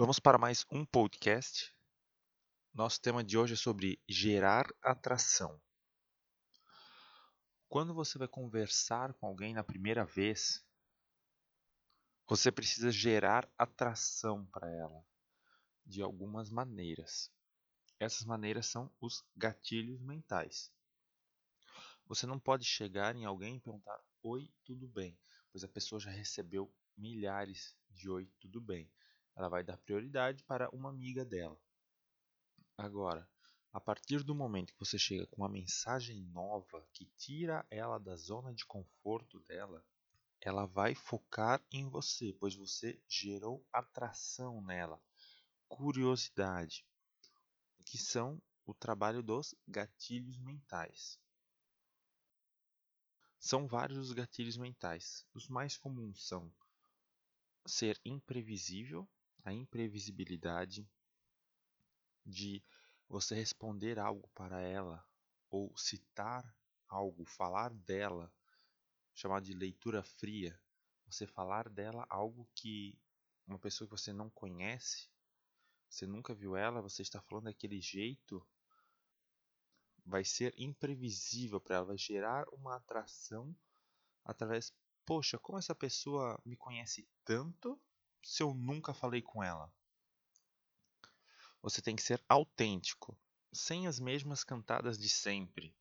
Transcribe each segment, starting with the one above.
Vamos para mais um podcast. Nosso tema de hoje é sobre gerar atração. Quando você vai conversar com alguém na primeira vez, você precisa gerar atração para ela de algumas maneiras. Essas maneiras são os gatilhos mentais. Você não pode chegar em alguém e perguntar: Oi, tudo bem? Pois a pessoa já recebeu milhares de Oi, tudo bem. Ela vai dar prioridade para uma amiga dela. Agora, a partir do momento que você chega com uma mensagem nova que tira ela da zona de conforto dela, ela vai focar em você, pois você gerou atração nela, curiosidade, que são o trabalho dos gatilhos mentais. São vários os gatilhos mentais. Os mais comuns são ser imprevisível, a imprevisibilidade de você responder algo para ela ou citar algo, falar dela, chamado de leitura fria, você falar dela algo que uma pessoa que você não conhece, você nunca viu ela, você está falando daquele jeito, vai ser imprevisível para ela, vai gerar uma atração através, poxa, como essa pessoa me conhece tanto se eu nunca falei com ela? Você tem que ser autêntico, sem as mesmas cantadas de sempre.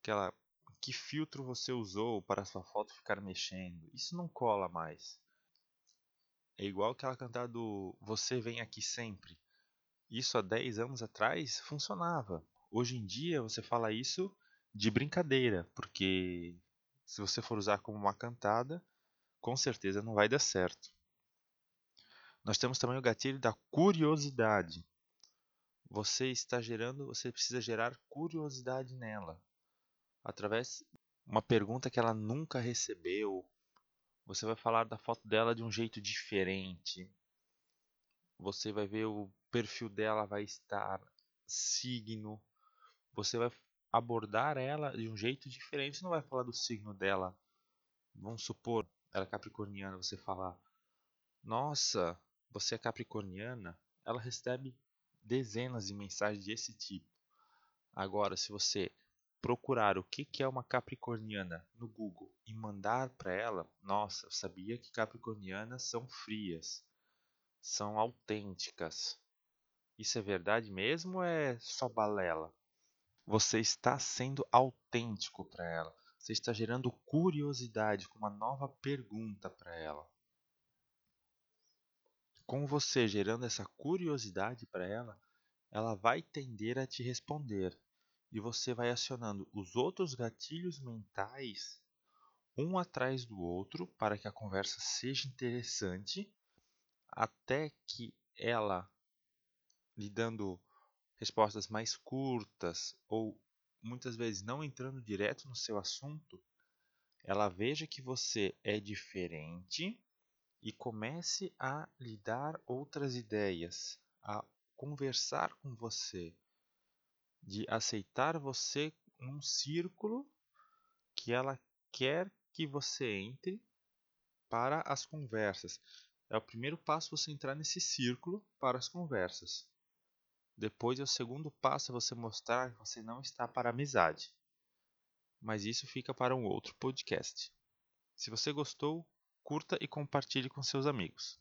Aquela que filtro você usou para sua foto ficar mexendo? Isso não cola mais. É igual aquela cantada do Você vem aqui sempre. Isso há 10 anos atrás funcionava. Hoje em dia você fala isso de brincadeira, porque se você for usar como uma cantada, com certeza não vai dar certo. Nós temos também o gatilho da curiosidade. Você está gerando, você precisa gerar curiosidade nela através de uma pergunta que ela nunca recebeu. Você vai falar da foto dela de um jeito diferente. Você vai ver o perfil dela vai estar signo. Você vai abordar ela de um jeito diferente. Não vai falar do signo dela. Vamos supor, ela é capricorniana, você falar: "Nossa, você é capricorniana, ela recebe dezenas de mensagens desse tipo. Agora, se você procurar o que é uma capricorniana no Google e mandar para ela, nossa, eu sabia que capricornianas são frias, são autênticas. Isso é verdade mesmo ou é só balela? Você está sendo autêntico para ela. Você está gerando curiosidade com uma nova pergunta para ela. Com você gerando essa curiosidade para ela, ela vai tender a te responder. E você vai acionando os outros gatilhos mentais um atrás do outro para que a conversa seja interessante até que ela lhe dando respostas mais curtas ou muitas vezes não entrando direto no seu assunto, ela veja que você é diferente e comece a lhe dar outras ideias, a conversar com você, de aceitar você num círculo que ela quer que você entre para as conversas. É o primeiro passo você entrar nesse círculo para as conversas. Depois é o segundo passo você mostrar que você não está para amizade. Mas isso fica para um outro podcast. Se você gostou, curta e compartilhe com seus amigos.